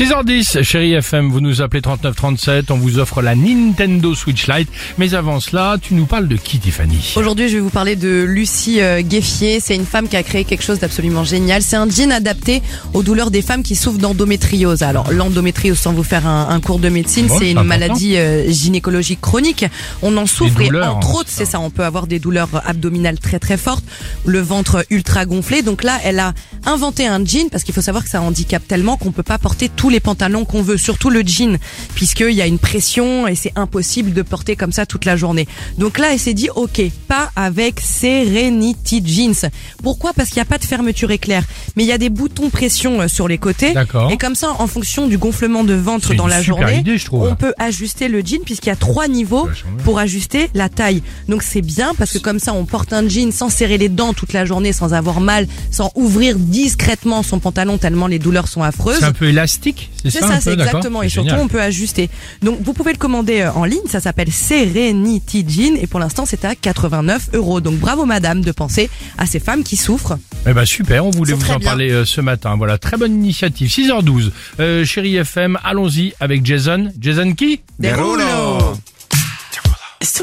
6h10, chérie FM, vous nous appelez 3937, on vous offre la Nintendo Switch Lite. Mais avant cela, tu nous parles de qui, Tiffany? Aujourd'hui, je vais vous parler de Lucie euh, Gueffier. C'est une femme qui a créé quelque chose d'absolument génial. C'est un jean adapté aux douleurs des femmes qui souffrent d'endométriose. Alors, l'endométriose, sans vous faire un, un cours de médecine, Bon, c'est une important. maladie euh, gynécologique chronique. On en souffre douleurs, et entre hein, autres, c'est ça, on peut avoir des douleurs abdominales très très fortes, le ventre ultra gonflé. Donc là, elle a inventé un jean parce qu'il faut savoir que ça handicape tellement qu'on peut pas porter tous les pantalons qu'on veut, surtout le jean, puisqu'il y a une pression et c'est impossible de porter comme ça toute la journée. Donc là, elle s'est dit, ok, pas avec Serenity Jeans. Pourquoi? Parce qu'il n'y a pas de fermeture éclair, mais il y a des boutons pression euh, sur les côtés. Et comme ça, en fonction du gonflement de ventre dans la journée, idée, on peut ajuster le jean puisqu'il y a trois niveaux pour ajuster la taille. Donc c'est bien parce que comme ça, on porte un jean sans serrer les dents toute la journée, sans avoir mal, sans ouvrir discrètement son pantalon tellement les douleurs sont affreuses. C'est un peu élastique, c'est C'est ça, ça, un peu, c'est exactement. Et surtout, génial. on peut ajuster. Donc, vous pouvez le commander euh, en ligne. Ça s'appelle Serenity Jean. Et pour l'instant, c'est à 89 euros. Donc, bravo, madame, de penser à ces femmes qui souffrent. Eh ben super, on voulait vous en bien. parler euh, ce matin. Voilà, très bonne initiative. 6h12, euh, chérie FM, allons-y avec Jason. Jason qui? Derulo. It's